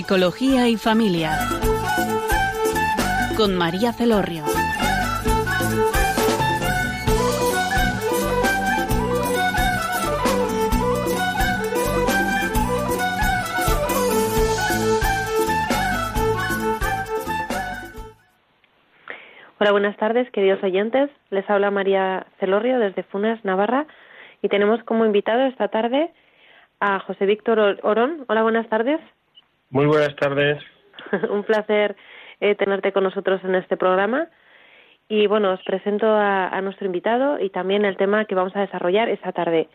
Psicología y Familia. Con María Celorrio. Hola, buenas tardes, queridos oyentes. Les habla María Celorrio desde Funes, Navarra, y tenemos como invitado esta tarde a José Víctor Orón. Hola, buenas tardes. Muy buenas tardes. Un placer eh, tenerte con nosotros en este programa. Y bueno, os presento a, nuestro invitado y también el tema que vamos a desarrollar esta tarde.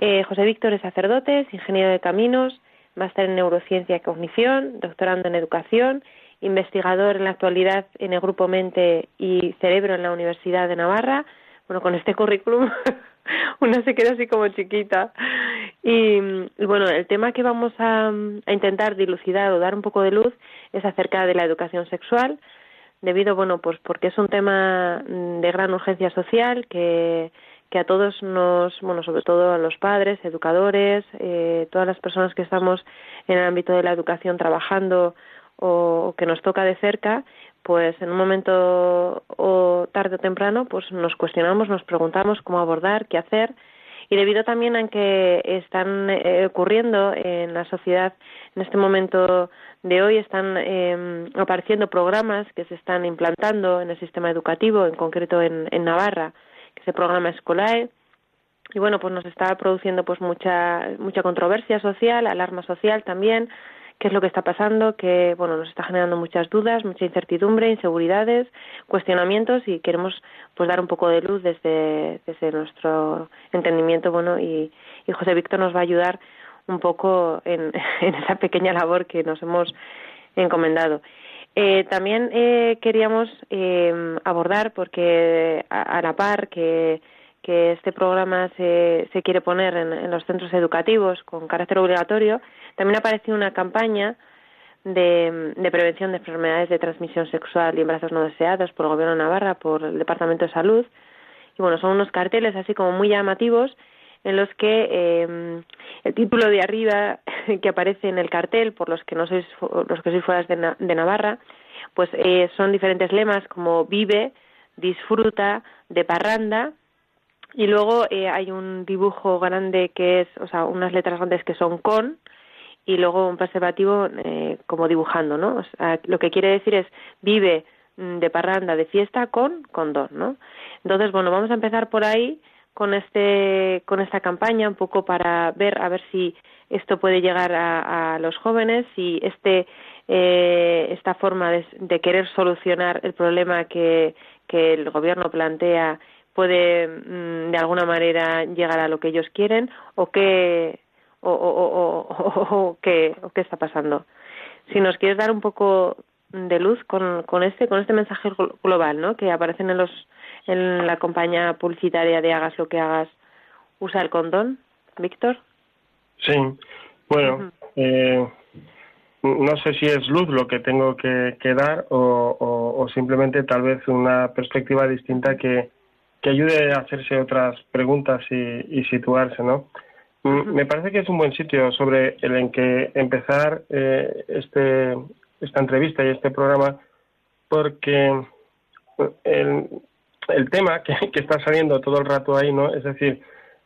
Eh, José Víctor es sacerdote, es ingeniero de caminos, máster en neurociencia y cognición, doctorando en educación, investigador en la actualidad en el Grupo Mente y Cerebro en la Universidad de Navarra. Bueno, con este currículum una se queda así como chiquita. Y, bueno, el tema que vamos a, intentar dilucidar o dar un poco de luz es acerca de la educación sexual, debido, bueno, pues porque es un tema de gran urgencia social que, que a todos nos, bueno, sobre todo a los padres, educadores, eh, todas las personas que estamos en el ámbito de la educación trabajando o que nos toca de cerca, pues en un momento o tarde o temprano, pues nos cuestionamos, nos preguntamos cómo abordar, qué hacer, y debido también a que están eh, ocurriendo en la sociedad en este momento de hoy están em, apareciendo programas que se están implantando en el sistema educativo, en concreto en, en Navarra, que es el programa Escolae, y bueno, pues nos está produciendo pues mucha mucha controversia social, alarma social también, qué es lo que está pasando, que bueno, nos está generando muchas dudas, mucha incertidumbre, inseguridades, cuestionamientos y queremos pues dar un poco de luz desde, desde nuestro entendimiento, bueno, y, José Víctor nos va a ayudar un poco en, esa pequeña labor que nos hemos encomendado. Eh, también eh, queríamos eh, abordar, porque a, la par que, que este programa se, se quiere poner en, los centros educativos con carácter obligatorio, también ha aparecido una campaña de, prevención de enfermedades de transmisión sexual y embarazos no deseados por el Gobierno de Navarra, por el Departamento de Salud. Y bueno, son unos carteles así como muy llamativos en los que eh, el título de arriba que aparece en el cartel, por los que no sois, los que sois fuera de, Navarra, pues eh, son diferentes lemas como vive, disfruta, de parranda, y luego eh, hay un dibujo grande que es, o sea, unas letras grandes que son con, y luego un preservativo eh, como dibujando, ¿no? O sea, lo que quiere decir es vive mm, de parranda, de fiesta con condón, ¿no? Entonces, bueno, vamos a empezar por ahí con este con esta campaña un poco para ver a ver si esto puede llegar a, los jóvenes si este eh, esta forma de, querer solucionar el problema que, que el gobierno plantea puede mm, de alguna manera llegar a lo que ellos quieren o qué o, o, qué, qué está pasando. Si nos quieres dar un poco de luz con, con este con este mensaje global, ¿no? Que aparecen en los en la compañía publicitaria de hagas lo que hagas, usa el condón, Víctor. Sí, bueno, eh, no sé si es luz lo que tengo que, dar o, o, simplemente tal vez una perspectiva distinta que, que ayude a hacerse otras preguntas y, y situarse, ¿no? Mm, me parece que es un buen sitio sobre el en que empezar eh, este, esta entrevista y este programa, porque el, el tema que, que, está saliendo todo el rato ahí, ¿no? Es decir,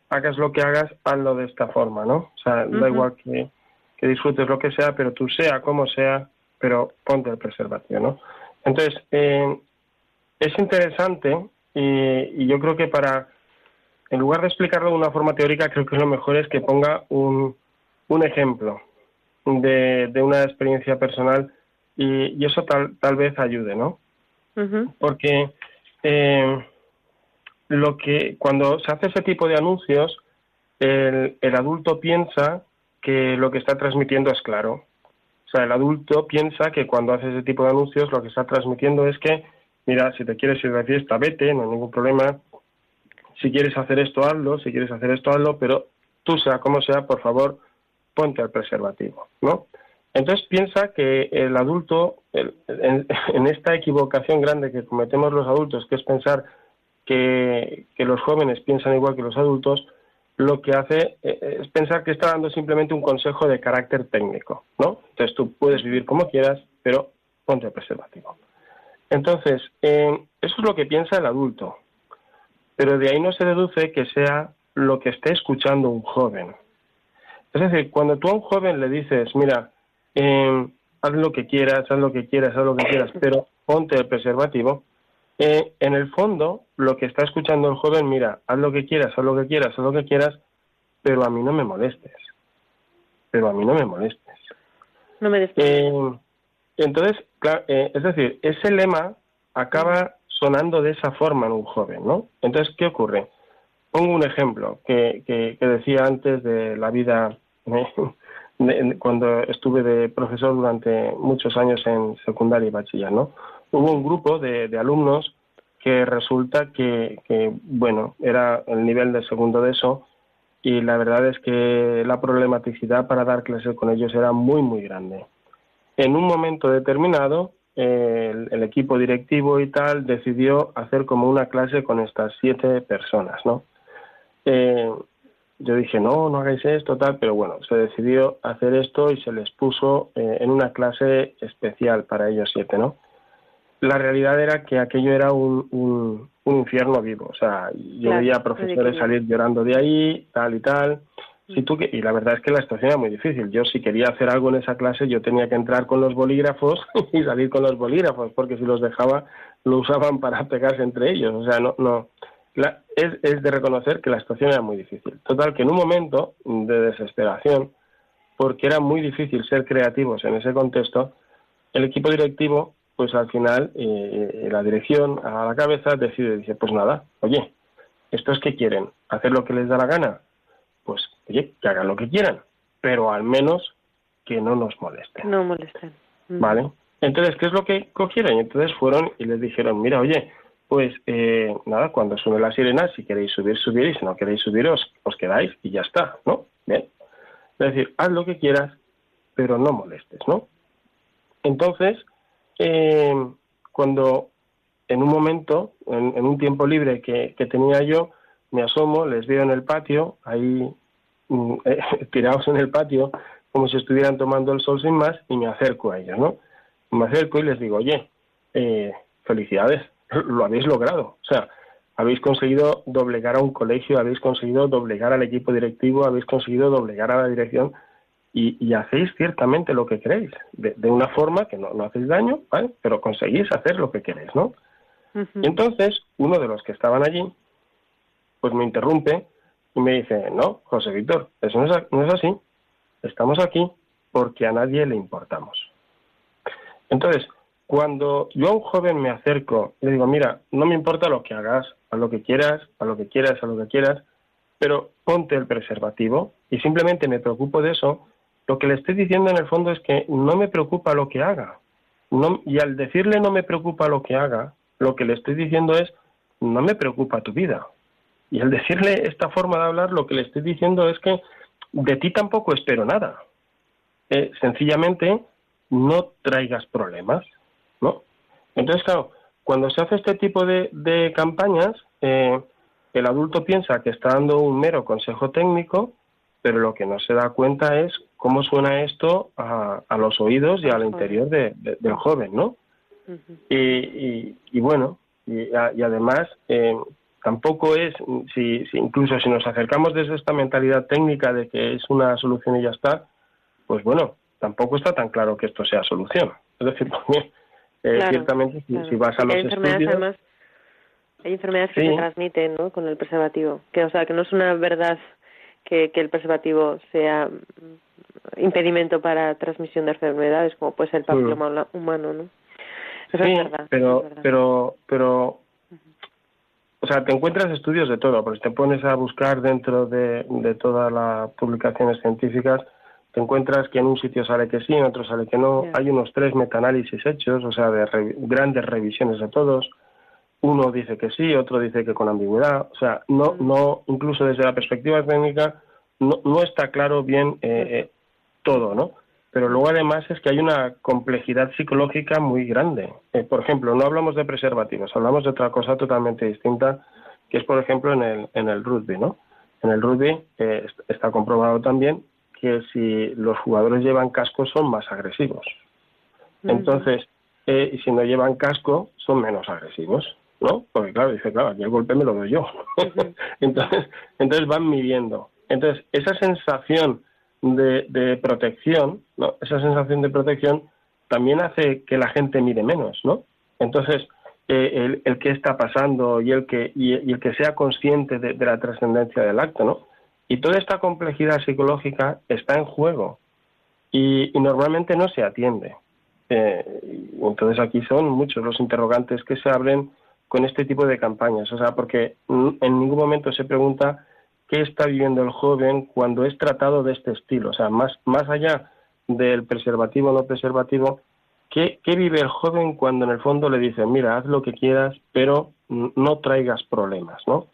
hagas lo que hagas, hazlo de esta forma, ¿no? O sea, da igual que, que disfrutes lo que sea, pero tú sea como sea, pero ponte el preservativo, ¿no? Entonces, eh, es interesante y, yo creo que para, en lugar de explicarlo de una forma teórica, creo que lo mejor es que ponga un, un ejemplo de, de una experiencia personal y, eso tal, tal vez ayude, ¿no? Porque eh, lo que cuando se hace ese tipo de anuncios, el, el adulto piensa que lo que está transmitiendo es claro. O sea, el adulto piensa que cuando hace ese tipo de anuncios lo que está transmitiendo es que, mira, si te quieres ir de fiesta, vete, no hay ningún problema. Si quieres hacer esto, hazlo. Si quieres hacer esto, hazlo. Pero tú, sea como sea, por favor, ponte el preservativo, ¿no? Entonces piensa que el adulto, en, esta equivocación grande que cometemos los adultos, que es pensar que, los jóvenes piensan igual que los adultos, lo que hace eh, es pensar que está dando simplemente un consejo de carácter técnico, ¿no? Entonces tú puedes vivir como quieras, pero ponte el preservativo. Entonces, eso es lo que piensa el adulto, pero de ahí no se deduce que sea lo que esté escuchando un joven. Es decir, cuando tú a un joven le dices, mira, eh, haz lo que quieras, haz lo que quieras, haz lo que quieras, pero ponte el preservativo. Eh, en el fondo, lo que está escuchando el joven, mira, haz lo que quieras, haz lo que quieras, haz lo que quieras, pero a mí no me molestes. Pero a mí no me molestes. No me eh, Entonces, eh, es decir, ese lema acaba sonando de esa forma en un joven, ¿no? Entonces, ¿qué ocurre? Pongo un ejemplo que, que decía antes de la vida cuando estuve de profesor durante muchos años en secundaria y bachiller, ¿no? Hubo un grupo de, alumnos que resulta que, bueno, era el nivel de segundo de eso y la verdad es que la problematicidad para dar clases con ellos era muy, muy grande. En un momento determinado, el, el, equipo directivo y tal decidió hacer como una clase con estas siete personas, ¿no? Eh, yo dije, no, no hagáis esto, tal, pero bueno, se decidió hacer esto y se les puso eh, en una clase especial para ellos siete, ¿no? La realidad era que aquello era un, un, infierno vivo, o sea, yo veía a profesores salir llorando de ahí, tal y tal, y la verdad es que la situación era muy difícil. Yo si quería hacer algo en esa clase, yo tenía que entrar con los bolígrafos y salir con los bolígrafos, porque si los dejaba, lo usaban para pegarse entre ellos, o sea, no, no, es, de reconocer que la situación era muy difícil. Total, que en un momento de desesperación, porque era muy difícil ser creativos en ese contexto, el equipo directivo, pues al final, eh, eh, la dirección a la cabeza decide, dice, pues nada, oye, ¿estos que quieren? ¿Hacer lo que les da la gana? Oye, que hagan lo que quieran, pero al menos que no nos molesten. No molesten. ¿Vale? Entonces, ¿qué es lo que cogieron? Y entonces fueron y les dijeron, mira, oye, pues eh, nada, cuando suene la sirena, si queréis subir, subir, y si no queréis subir, os, quedáis y ya está, ¿no? Bien. Es decir, haz lo que quieras, pero no molestes, ¿no? Entonces, eh, cuando en un momento, en, un tiempo libre que, tenía yo, me asomo, les veo en el patio, ahí tirados en el patio, como si estuvieran tomando el sol sin más, y me acerco a ellos, ¿no? Me acerco y les digo, oye, eh, felicidades, lo habéis logrado. O sea, habéis conseguido doblegar a un colegio, habéis conseguido doblegar al equipo directivo, habéis conseguido doblegar a la dirección y, hacéis ciertamente lo que queréis, de, una forma que no, hacéis daño, ¿vale? pero conseguís hacer lo que queréis, ¿no? Y entonces, uno de los que estaban allí, pues me interrumpe y me dice, no, José Víctor, eso no es así, estamos aquí porque a nadie le importamos. Entonces, cuando yo a un joven me acerco y le digo, mira, no me importa lo que hagas, a lo que quieras, a lo que quieras, a lo que quieras, pero ponte el preservativo y simplemente me preocupo de eso, lo que le estoy diciendo en el fondo es que no me preocupa lo que haga. No, y al decirle no me preocupa lo que haga, lo que le estoy diciendo es no me preocupa tu vida. Y al decirle esta forma de hablar, lo que le estoy diciendo es que de ti tampoco espero nada. Eh, sencillamente no traigas problemas. ¿no? Entonces, claro, cuando se hace este tipo de, campañas, eh, el adulto piensa que está dando un mero consejo técnico, pero lo que no se da cuenta es cómo suena esto a, los oídos y al interior del joven, ¿no? y, bueno, y, además eh, tampoco es, si, incluso si nos acercamos desde esta mentalidad técnica de que es una solución y ya está, pues bueno, tampoco está tan claro que esto sea solución. Es decir, eh, ciertamente si, vas a los estudios... hay enfermedades que se transmiten ¿no? con el preservativo, que o sea que no es una verdad que, que el preservativo sea impedimento para transmisión de enfermedades como puede ser el papiloma humano, ¿no? Eso es verdad, pero, pero, pero, o sea, te encuentras estudios de todo, porque te pones a buscar dentro de, de todas las publicaciones científicas, te encuentras que en un sitio sale que sí, en otro sale que no. Hay unos tres metaanálisis hechos, o sea, de grandes revisiones de todos. Uno dice que sí, otro dice que con ambigüedad. O sea, no, no, incluso desde la perspectiva técnica, no, no está claro bien eh, todo, ¿no? Pero luego además es que hay una complejidad psicológica muy grande. Eh, por ejemplo, no hablamos de preservativos, hablamos de otra cosa totalmente distinta, que es por ejemplo en el, en el rugby, ¿no? En el rugby eh, está comprobado también que si los jugadores llevan casco son más agresivos. Entonces, eh, y si no llevan casco, son menos agresivos, ¿no? Porque claro, dice, claro, aquí el golpe me lo doy yo. entonces, entonces van midiendo. Entonces, esa sensación de, protección, ¿no? esa sensación de protección también hace que la gente mire menos, ¿no? Entonces, eh, el, el que está pasando y el que, y, el que sea consciente de, la trascendencia del acto, ¿no? Y toda esta complejidad psicológica está en juego y, normalmente no se atiende. Eh, entonces aquí son muchos los interrogantes que se abren con este tipo de campañas, o sea, porque en ningún momento se pregunta qué está viviendo el joven cuando es tratado de este estilo. O sea, más, más allá del preservativo o no preservativo, ¿qué, ¿qué vive el joven cuando en el fondo le dicen, mira, haz lo que quieras, pero no traigas problemas, ¿no?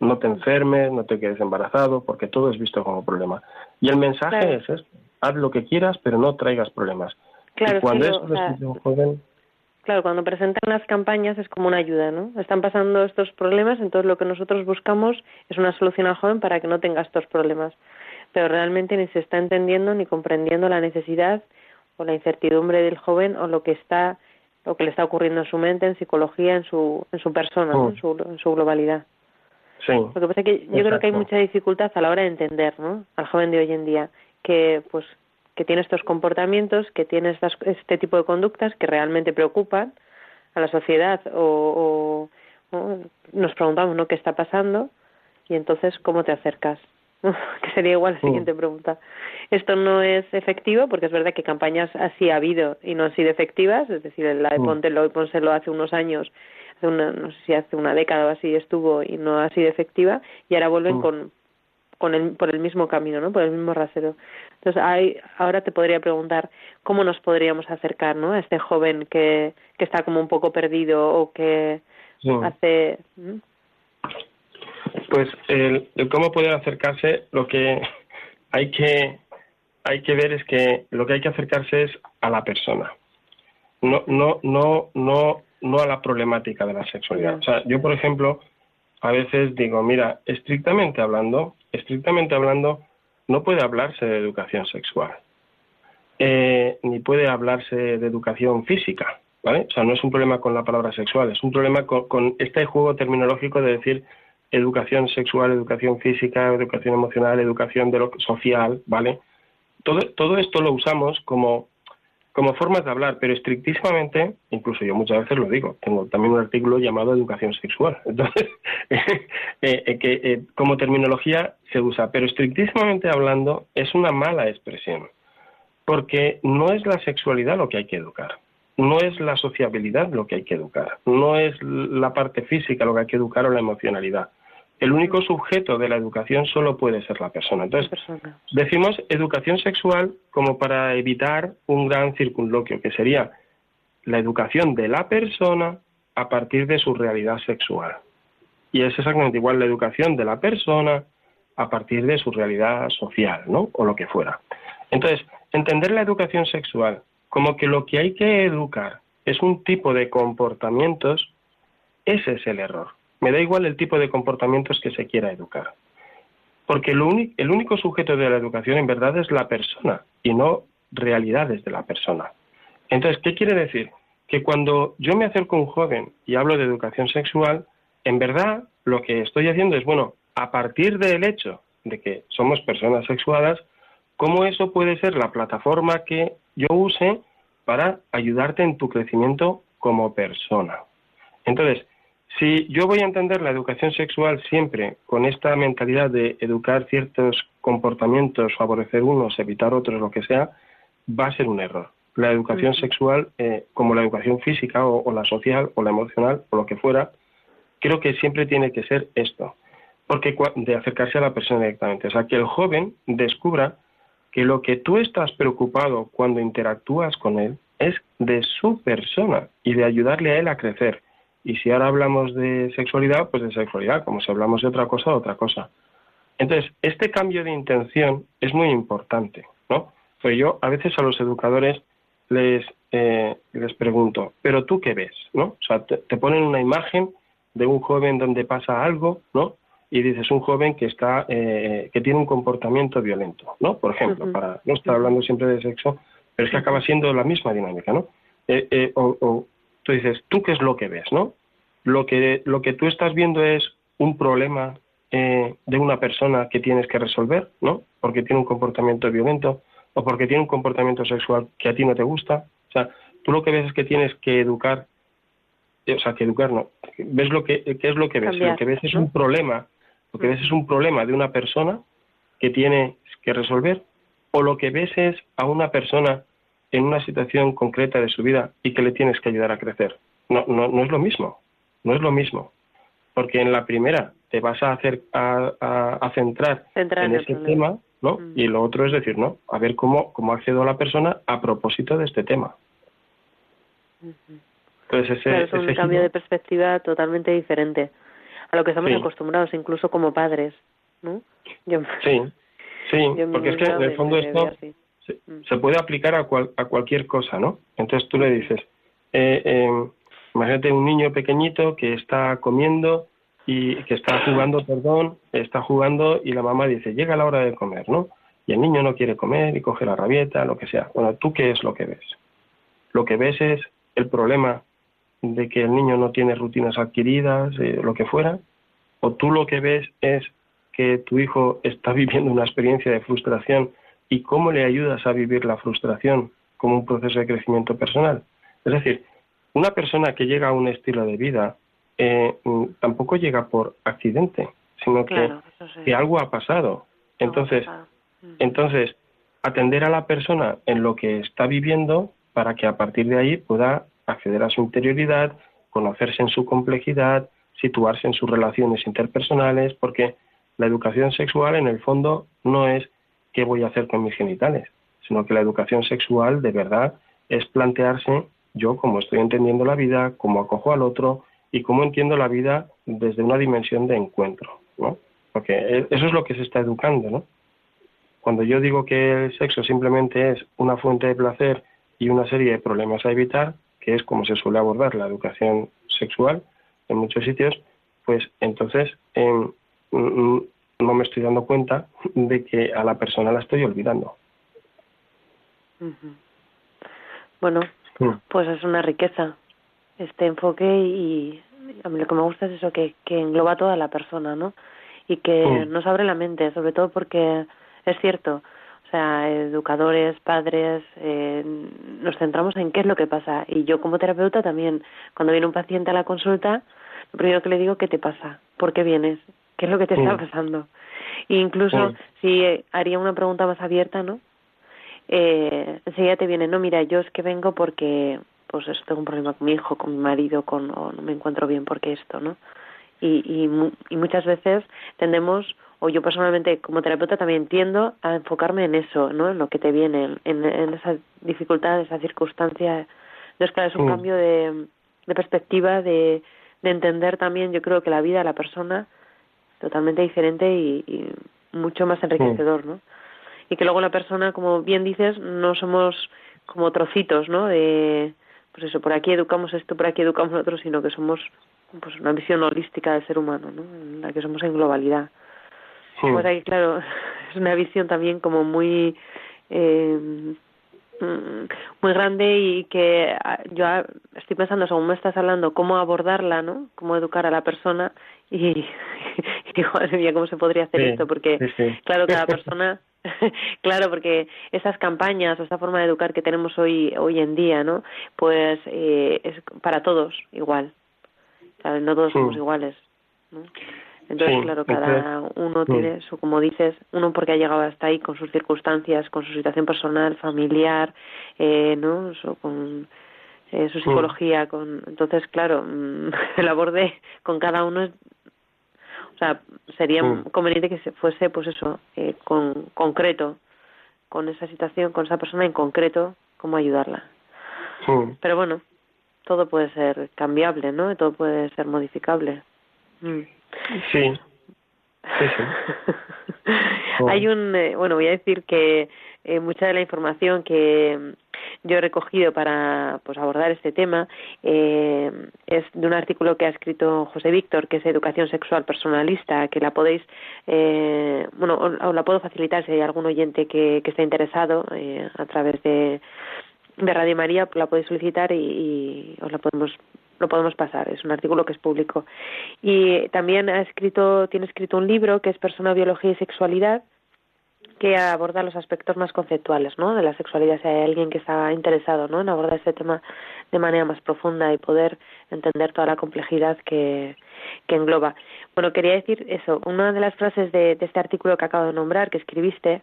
No te enfermes, no te quedes embarazado, porque todo es visto como problema. Y el mensaje es haz lo que quieras, pero no traigas problemas. Claro, y cuando es un joven Claro, cuando presentan las campañas es como una ayuda, ¿no? Están pasando estos problemas, entonces lo que nosotros buscamos es una solución al joven para que no tenga estos problemas. Pero realmente ni se está entendiendo ni comprendiendo la necesidad o la incertidumbre del joven o lo que está lo que le está ocurriendo en su mente, en psicología, en su en su persona, en, su, en su globalidad. Sí. Lo que pasa es que yo creo que hay mucha dificultad a la hora de entender, ¿no? Al joven de hoy en día que pues que tiene estos comportamientos, que tiene este tipo de conductas que realmente preocupan a la sociedad o, nos preguntamos ¿no? qué está pasando y entonces cómo te acercas que sería igual la siguiente pregunta. Esto no es efectivo porque es verdad que campañas así ha habido y no han sido efectivas. Es decir la de Póntelo y Pónselo hace unos años hace una, no sé si hace una década o así estuvo y no ha sido efectiva. Y ahora vuelven con con el, por el mismo camino, ¿no? Por el mismo rasero. Entonces, hay, ahora te podría preguntar cómo nos podríamos acercar, ¿no? A este joven que, que está como un poco perdido o que hace. Pues el, cómo poder acercarse, lo que hay que hay que ver es que lo que hay que acercarse es a la persona, no no no no no a la problemática de la sexualidad. O sea, yo por ejemplo a veces digo, mira, estrictamente hablando, estrictamente hablando, no puede hablarse de educación sexual, eh, ni puede hablarse de educación física, ¿vale? O sea, no es un problema con la palabra sexual, es un problema con, este juego terminológico de decir educación sexual, educación física, educación emocional, educación de lo social, ¿vale? Todo, todo esto lo usamos como como formas de hablar, pero estrictísimamente, incluso yo muchas veces lo digo, tengo también un artículo llamado educación sexual, entonces, eh, eh, que eh, como terminología se usa, pero estrictísimamente hablando es una mala expresión, porque no es la sexualidad lo que hay que educar, no es la sociabilidad lo que hay que educar, no es la parte física lo que hay que educar o la emocionalidad el único sujeto de la educación solo puede ser la persona. Entonces, decimos educación sexual como para evitar un gran circunloquio, que sería la educación de la persona a partir de su realidad sexual. Y es exactamente igual la educación de la persona a partir de su realidad social, ¿no? O lo que fuera. Entonces, entender la educación sexual como que lo que hay que educar es un tipo de comportamientos, ese es el error. Me da igual el tipo de comportamientos que se quiera educar. Porque el, único sujeto de la educación en verdad es la persona y no realidades de la persona. Entonces, ¿qué quiere decir? Que cuando yo me acerco a un joven y hablo de educación sexual, en verdad lo que estoy haciendo es, bueno, a partir del hecho de que somos personas sexuadas, cómo eso puede ser la plataforma que yo use para ayudarte en tu crecimiento como persona. Entonces, si yo voy a entender la educación sexual siempre con esta mentalidad de educar ciertos comportamientos, favorecer unos, evitar otros, lo que sea, va a ser un error. La educación sexual, eh, como la educación física o, la social o la emocional o lo que fuera, creo que siempre tiene que ser esto, porque de acercarse a la persona directamente, o sea, que el joven descubra que lo que tú estás preocupado cuando interactúas con él es de su persona y de ayudarle a él a crecer. Y si ahora hablamos de sexualidad, pues de sexualidad, como si hablamos de otra cosa, de otra cosa. Entonces, este cambio de intención es muy importante, ¿no? Pues yo a veces a los educadores les, eh, les pregunto, ¿pero tú qué ves? ¿no? O sea, te, ponen una imagen de un joven donde pasa algo, ¿no? Y dices un joven que está, eh, que tiene un comportamiento violento, ¿no? Por ejemplo, para no estar hablando siempre de sexo, pero es que acaba siendo la misma dinámica, ¿no? Eh, o, tú dices, ¿tú qué es lo que ves, no? Lo que, lo que tú estás viendo es un problema de una persona que tienes que resolver, ¿no? Porque tiene un comportamiento violento o porque tiene un comportamiento sexual que a ti no te gusta. O sea, tú lo que ves es que tienes que educar, eh, o sea, que educar no. ¿Ves lo que, qué es lo que ves? lo que ves es un problema, lo que ves es un problema de una persona que tiene que resolver o lo que ves es a una persona en una situación concreta de su vida y que le tienes que ayudar a crecer. No, no, no es lo mismo, no es lo mismo. Porque en la primera te vas a hacer a, a, centrar en, ese tema ¿no? Mm. Y lo otro es decir, ¿no? A ver cómo, cómo accedo a la persona a propósito de este tema. Entonces ese, es un cambio de perspectiva totalmente diferente a lo que estamos acostumbrados, incluso como padres, ¿no? sí, sí, porque es que en el fondo esto. Se, puede aplicar a, a cualquier cosa, ¿no? Entonces tú le dices, eh, eh, imagínate un niño pequeñito que está comiendo y que está jugando, perdón, está jugando y la mamá dice, llega la hora de comer, ¿no? Y el niño no quiere comer y coge la rabieta, lo que sea. Bueno, ¿tú qué es lo que ves? Lo que ves es el problema de que el niño no tiene rutinas adquiridas, eh, lo que fuera, o tú lo que ves es que tu hijo está viviendo una experiencia de frustración y cómo le ayudas a vivir la frustración como un proceso de crecimiento personal. Es decir, una persona que llega a un estilo de vida eh, mm, tampoco llega por accidente, sino que, que, algo ha pasado. Entonces, mm. entonces, atender a la persona en lo que está viviendo para que a partir de ahí pueda acceder a su interioridad, conocerse en su complejidad, situarse en sus relaciones interpersonales, porque la educación sexual en el fondo no es qué voy a hacer con mis genitales, sino que la educación sexual de verdad es plantearse yo cómo estoy entendiendo la vida, cómo acojo al otro, y cómo entiendo la vida desde una dimensión de encuentro, ¿no? Porque e, eso es lo que se está educando, ¿no? Cuando yo digo que el sexo simplemente es una fuente de placer y una serie de problemas a evitar, que es como se suele abordar la educación sexual en muchos sitios, pues entonces em, no me estoy dando cuenta de que a la persona la estoy olvidando. Bueno, mm. pues es una riqueza este enfoque y a mí lo que me gusta es eso, que, que engloba a toda la persona, ¿no? Y que mm. nos abre la mente, sobre todo porque es cierto, o sea, educadores, padres, eh, nos centramos en qué es lo que pasa. Y yo como terapeuta también, cuando viene un paciente a la consulta, lo primero que le digo, ¿qué te pasa? ¿Por qué vienes? ¿Qué es lo que te está mm. pasando? E incluso mm. si eh, haría una pregunta más abierta, ¿no? Eh, enseguida te viene, no, mira, yo es que vengo porque pues eso, tengo un problema con mi hijo, con mi marido, con, o no me encuentro bien porque esto, ¿no? Y, y, y muchas veces tendemos, o yo personalmente como terapeuta también tiendo a enfocarme en eso, ¿no? En lo que te viene, en, en esa dificultad, esa circunstancia. No es que es un cambio de, de perspectiva, de, de entender también, yo creo que la vida de la persona totalmente diferente y, y mucho más enriquecedor, ¿no? Y que luego la persona, como bien dices, no somos como trocitos, ¿no? De, pues eso, por aquí educamos esto, por aquí educamos lo otro, sino que somos pues una visión holística del ser humano, ¿no? En la que somos en globalidad. Pues ahí, claro, es una visión también como muy, eh, muy grande y que ah, yo estoy pensando, según me estás hablando, cómo abordarla, ¿no? Cómo educar a la persona y, y digo, madre ¿cómo se podría hacer esto? Porque, claro, cada persona claro, porque esas campañas o esa forma de educar que tenemos hoy hoy en día, ¿no? Pues eh, es para todos igual. No todos somos iguales. ¿no? Entonces, claro, cada uno tiene su, como dices, uno porque ha llegado hasta ahí con sus circunstancias, con su situación personal, familiar, eh, ¿no? con eh, su psicología, con entonces, claro, el aborde con cada uno es, o sea, sería conveniente que se fuese, pues eso, eh, con concreto, con esa situación, con esa persona en concreto, cómo ayudarla. Pero bueno, todo puede ser cambiable, ¿no? Todo puede ser modificable. Mm. Sí. sí, Hay un, eh, bueno, voy a decir que eh, mucha de la información que mm, yo he recogido para pues, abordar este tema eh, es de un artículo que ha escrito José Víctor, que es Educación Sexual Personalista, que la podéis, eh, bueno, os la puedo facilitar si hay algún oyente que, que esté interesado eh, a través de, de Radio María, la podéis solicitar y, y os la podemos lo podemos pasar, es un artículo que es público. Y también ha escrito, tiene escrito un libro que es Persona, Biología y Sexualidad, que aborda los aspectos más conceptuales ¿no? de la sexualidad, si hay alguien que está interesado ¿no? en abordar este tema de manera más profunda y poder entender toda la complejidad que, que engloba. Bueno, quería decir eso, una de las frases de, de este artículo que acabo de nombrar, que escribiste,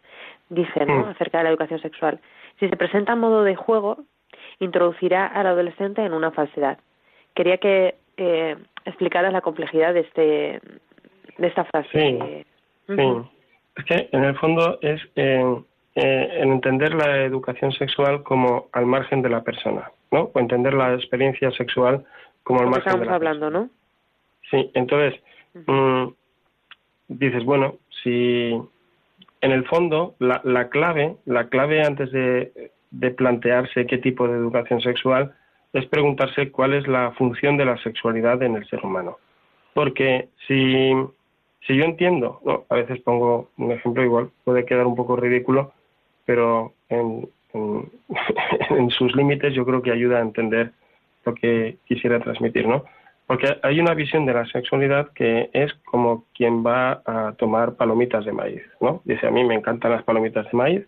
dice ¿no? Mm. acerca de la educación sexual, si se presenta a modo de juego, introducirá al adolescente en una falsedad quería que eh, explicaras la complejidad de este de esta frase. Sí, sí. Es que en el fondo es eh, eh, entender la educación sexual como al margen de la persona, ¿no? O entender la experiencia sexual como al margen de la hablando, ¿no? Sí, entonces mm, dices, bueno, si en el fondo la, la clave, la clave antes de, de plantearse qué tipo de educación sexual es preguntarse cuál es la función de la sexualidad en el ser humano. Porque si, si yo entiendo, a veces pongo un ejemplo igual, puede quedar un poco ridículo, pero en, en, sus límites yo creo que ayuda a entender lo que quisiera transmitir, ¿no? Porque hay una visión de la sexualidad que es como quien va a tomar palomitas de maíz, ¿no? Dice, a mí me encantan las palomitas de maíz,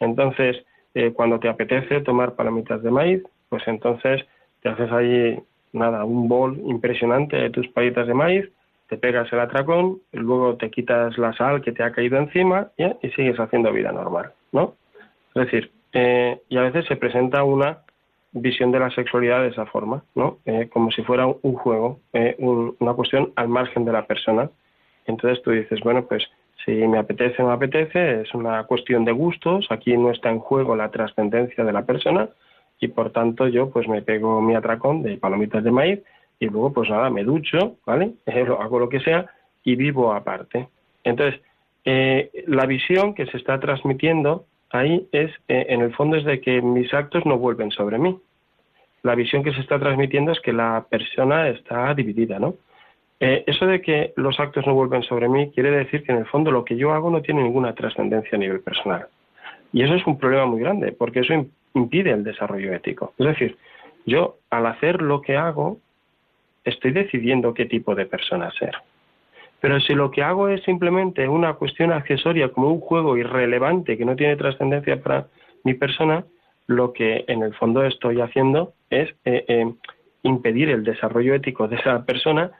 entonces eh, cuando te apetece tomar palomitas de maíz, pues entonces te haces ahí, nada, un bol impresionante de tus palitas de maíz, te pegas el atracón, luego te quitas la sal que te ha caído encima y sigues haciendo vida normal, ¿no? Es decir, eh, y a veces se presenta una visión de la sexualidad de esa forma, ¿no? Eh, como si fuera un juego, eh, una cuestión al margen de la persona. Entonces tú dices, bueno, pues si me apetece o me apetece, es una cuestión de gustos, aquí no está en juego la trascendencia de la persona, y por tanto yo pues me pego mi atracón de palomitas de maíz y luego pues nada, me ducho, ¿vale? hago lo que sea y vivo aparte. Entonces, eh, la visión que se está transmitiendo ahí es, eh, en el fondo, es de que mis actos no vuelven sobre mí. La visión que se está transmitiendo es que la persona está dividida, ¿no? Eh, eso de que los actos no vuelven sobre mí quiere decir que en el fondo lo que yo hago no tiene ninguna trascendencia a nivel personal. Y eso es un problema muy grande, porque eso impide el desarrollo ético. Es decir, yo al hacer lo que hago, estoy decidiendo qué tipo de persona ser. Pero si lo que hago es simplemente una cuestión accesoria, como un juego irrelevante que no tiene trascendencia para mi persona, lo que en el fondo estoy haciendo es eh, eh, impedir el desarrollo ético de esa persona,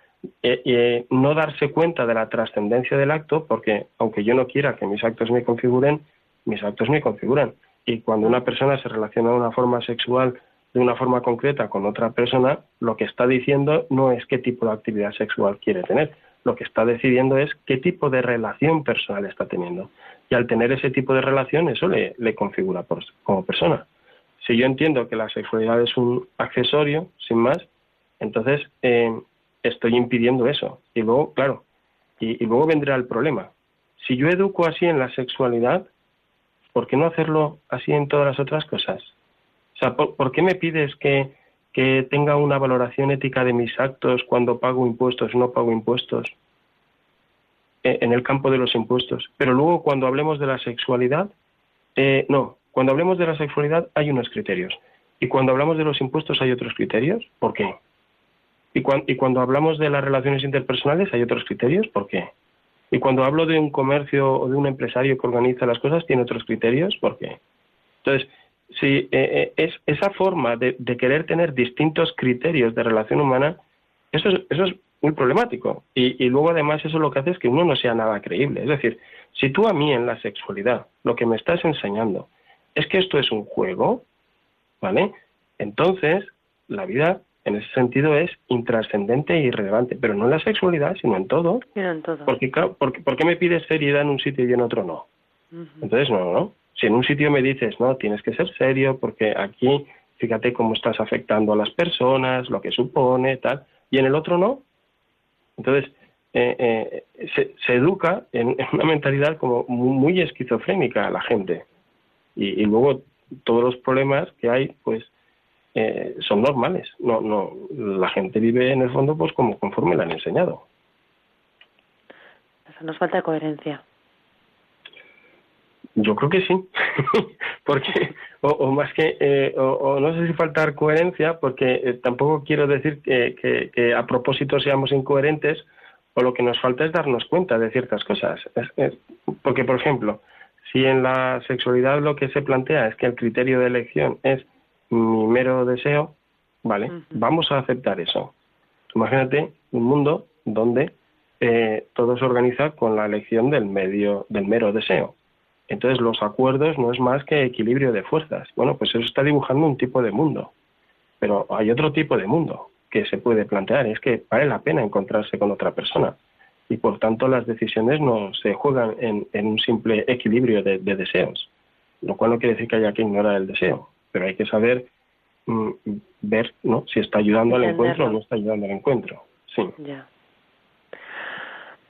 eh, no darse cuenta de la trascendencia del acto, porque aunque yo no quiera que mis actos me configuren, mis actos me configuran. Y cuando una persona se relaciona de una forma sexual de una forma concreta con otra persona, lo que está diciendo no es qué tipo de actividad sexual quiere tener, lo que está decidiendo es qué tipo de relación personal está teniendo. Y al tener ese tipo de relación, eso le, configura como persona. Si yo entiendo que la sexualidad es un accesorio, sin más, entonces eh, estoy impidiendo eso. Y luego, claro, y, y luego vendrá el problema. Si yo educo así en la sexualidad, ¿por qué no hacerlo así en todas las otras cosas? O sea, ¿por, qué me pides que, que, tenga una valoración ética de mis actos cuando pago impuestos no pago impuestos? E, en el campo de los impuestos. Pero luego cuando hablemos de la sexualidad, eh, no, cuando hablemos de la sexualidad hay unos criterios. Y cuando hablamos de los impuestos hay otros criterios. ¿Por qué? Y, y cuando hablamos de las relaciones interpersonales hay otros criterios. ¿Por qué? Y cuando hablo de un comercio o de un empresario que organiza las cosas, tiene otros criterios. ¿Por qué? Entonces, si eh, eh, es esa forma de, querer tener distintos criterios de relación humana, eso es, eso es muy problemático. Y, y, luego además eso lo que hace es que uno no sea nada creíble. Es decir, si tú a mí en la sexualidad lo que me estás enseñando es que esto es un juego, ¿vale? Entonces, la vida en ese sentido es intrascendente e irrelevante, pero no en la sexualidad, sino en todo. en todo. Porque, porque, ¿Por qué me pides seriedad en un sitio y en otro no? Entonces, no, no. Si en un sitio me dices, no, tienes que ser serio, porque aquí, fíjate cómo estás afectando a las personas, lo que supone, tal, y en el otro no. Entonces, eh, eh, se, se, educa en, una mentalidad como muy, esquizofrénica a la gente. Y, y, luego todos los problemas que hay, pues, eh, son normales. No, no, la gente vive en el fondo, pues, como conforme le han enseñado. Nos falta coherencia. Yo creo que sí, porque o, más que eh, o, no sé si faltar coherencia, porque eh, tampoco quiero decir que, que, a propósito seamos incoherentes, o lo que nos falta es darnos cuenta de ciertas cosas. porque, por ejemplo, si en la sexualidad lo que se plantea es que el criterio de elección es mi mero deseo, vale, vamos a aceptar eso. Imagínate un mundo donde eh, todo se organiza con la elección del medio del mero deseo entonces los acuerdos no es más que equilibrio de fuerzas. Bueno, pues eso está dibujando un tipo de mundo. Pero hay otro tipo de mundo que se puede plantear, es que vale la pena encontrarse con otra persona. Y por tanto las decisiones no se juegan en, un simple equilibrio de, deseos. Lo cual no quiere decir que haya que ignorar el deseo, pero hay que saber mm, ver ¿no? si está ayudando al encuentro o no está ayudando al encuentro. Sí. Ya.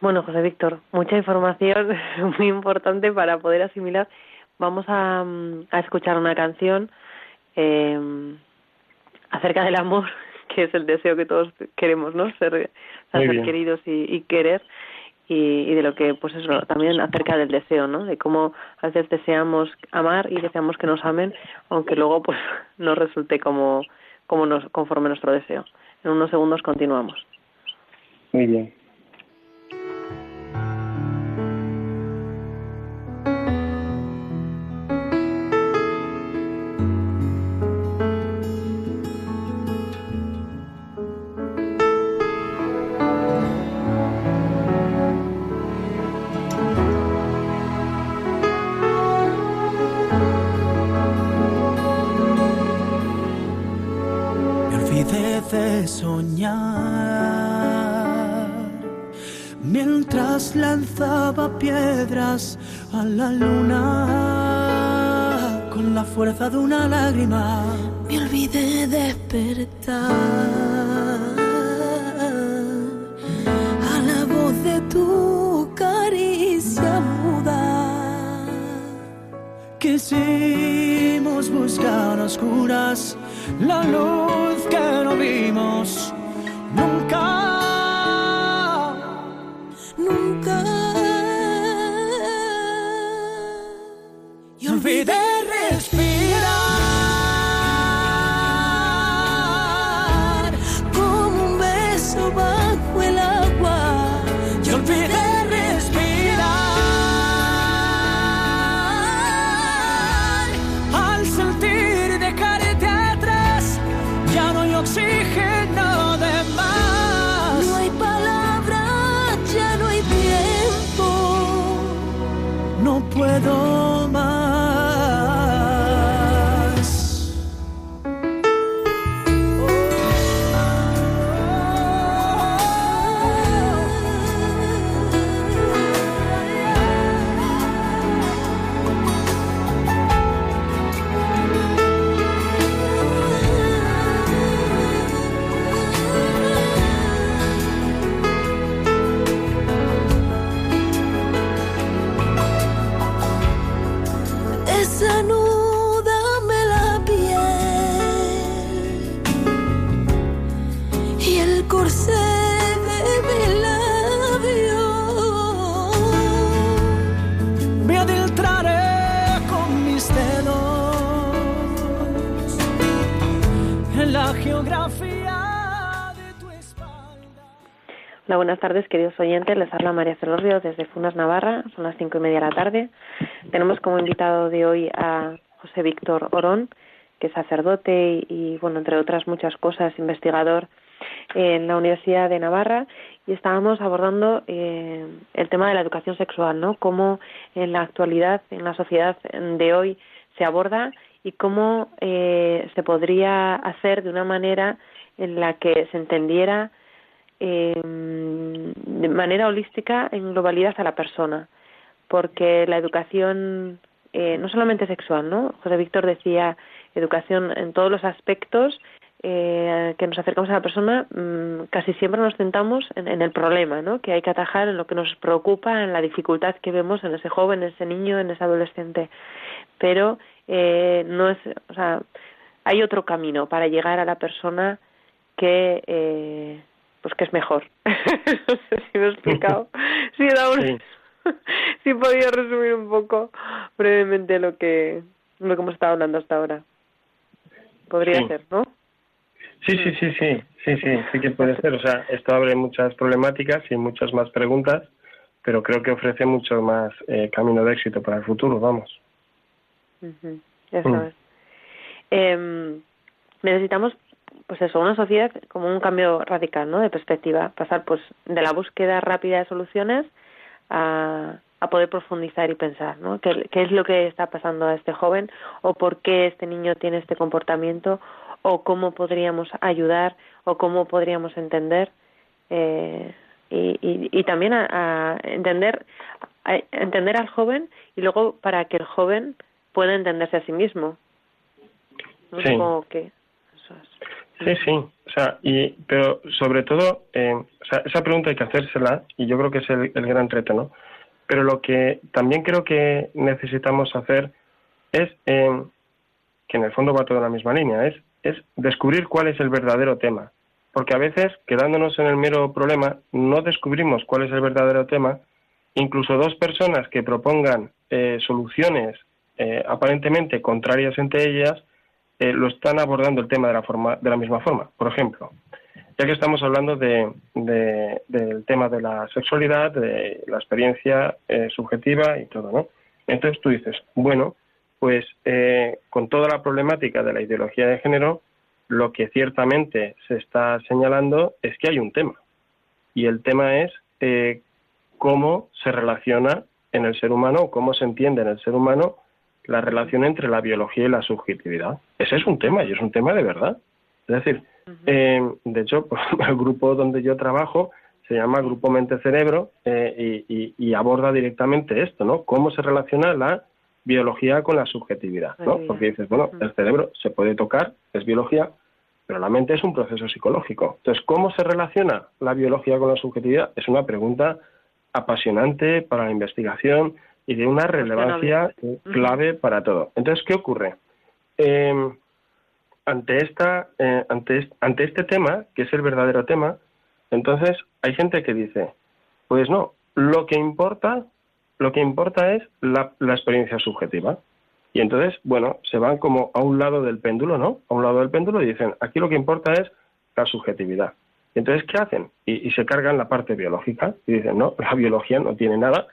Bueno, José Víctor, mucha información muy importante para poder asimilar. Vamos a, mm, escuchar una canción eh, acerca del amor, que es el deseo que todos queremos, ¿no? Ser, ser queridos y, querer. Y, de lo que, pues eso, también acerca del deseo, ¿no? De cómo a veces deseamos amar y deseamos que nos amen, aunque luego, pues, no resulte como, como nos, conforme nuestro deseo. En unos segundos continuamos. Muy bien. Lanzaba piedras a la luna con la fuerza de una lágrima. Me olvidé despertar a la voz de tu caricia muda. Quisimos buscar a oscuras la luz que no vimos Buenas tardes, queridos oyentes. Les habla María Celorrio desde Funas, Navarra. Son las cinco y media de la tarde. Tenemos como invitado de hoy a José Víctor Orón, que es sacerdote y, bueno, entre otras muchas cosas, investigador en la Universidad de Navarra y estábamos abordando eh, el tema de la educación sexual, ¿no? Cómo en la actualidad, en la sociedad de hoy se aborda y cómo eh, se podría hacer de una manera en la que se entendiera eh, de manera holística en globalidad a la persona, porque la educación eh, no solamente sexual, ¿no? José Víctor decía educación en todos los aspectos eh, que nos acercamos a la persona, mm, casi siempre nos centramos en, en, el problema, ¿no? Que hay que atajar en lo que nos preocupa, en la dificultad que vemos en ese joven, en ese niño, en ese adolescente. Pero eh, no es, o sea, hay otro camino para llegar a la persona que, eh, pues que es mejor. no sé si me he explicado. si dado un... si he podido resumir un poco brevemente lo que lo que hemos estado hablando hasta ahora. Podría Sí. ser, ¿no? Sí, sí, sí, sí, sí, sí, sí que puede ser. O sea, esto abre muchas problemáticas y muchas más preguntas, pero creo que ofrece mucho más eh, camino de éxito para el futuro, vamos. Ujú, Eso Mm. es. Em, necesitamos, pues eso, una sociedad como un cambio radical, ¿no? De perspectiva, pasar, pues, de la búsqueda rápida de soluciones a, a poder profundizar y pensar, ¿no? ¿Qué, ¿Qué es lo que está pasando a este joven o por qué este niño tiene este comportamiento o cómo podríamos ayudar o cómo podríamos entender eh, y, y, y también a, a entender a entender al joven y luego para que el joven pueda entenderse a sí mismo. ¿no? Sí. Supongo que eso es. Sí, sí, o sea, y, pero sobre todo, eh, o sea, esa pregunta hay que hacérsela y yo creo que es el, gran reto, ¿no? Pero lo que también creo que necesitamos hacer es, eh, que en el fondo va toda la misma línea, es, es descubrir cuál es el verdadero tema. Porque a veces, quedándonos en el mero problema, no descubrimos cuál es el verdadero tema. Incluso dos personas que propongan eh, soluciones eh, aparentemente contrarias entre ellas, eh, lo están abordando el tema de la, forma, de la misma forma. Por ejemplo, ya que estamos hablando de, de- del tema de la sexualidad, de la experiencia eh, subjetiva y todo, ¿no? Entonces tú dices, bueno, pues eh, con toda la problemática de la ideología de género, lo que ciertamente se está señalando es que hay un tema. Y el tema es eh, cómo se relaciona en el ser humano, cómo se entiende en el ser humano la relación entre la biología y la subjetividad. Ese es un tema y es un tema de verdad. Es decir, eh, de hecho, pues, el grupo donde yo trabajo se llama Grupo Mente-Cerebro eh, y, y- y aborda directamente esto, ¿no? Cómo se relaciona la biología con la subjetividad, ¿no? Porque dices, bueno, el cerebro se puede tocar, es biología, pero la mente es un proceso psicológico. Entonces, ¿cómo se relaciona la biología con la subjetividad? Es una pregunta apasionante para la investigación y de una relevancia eh, clave para todo. Entonces, ¿qué ocurre? Eh, ante esta eh, ante, ante este tema que es el verdadero tema entonces hay gente que dice pues no lo que importa lo que importa es la, la experiencia subjetiva. Y entonces bueno se van como a un lado del péndulo no a un lado del péndulo y dicen aquí lo que importa es la subjetividad. Y entonces qué hacen y, y se cargan la parte biológica y dicen no la biología no tiene nada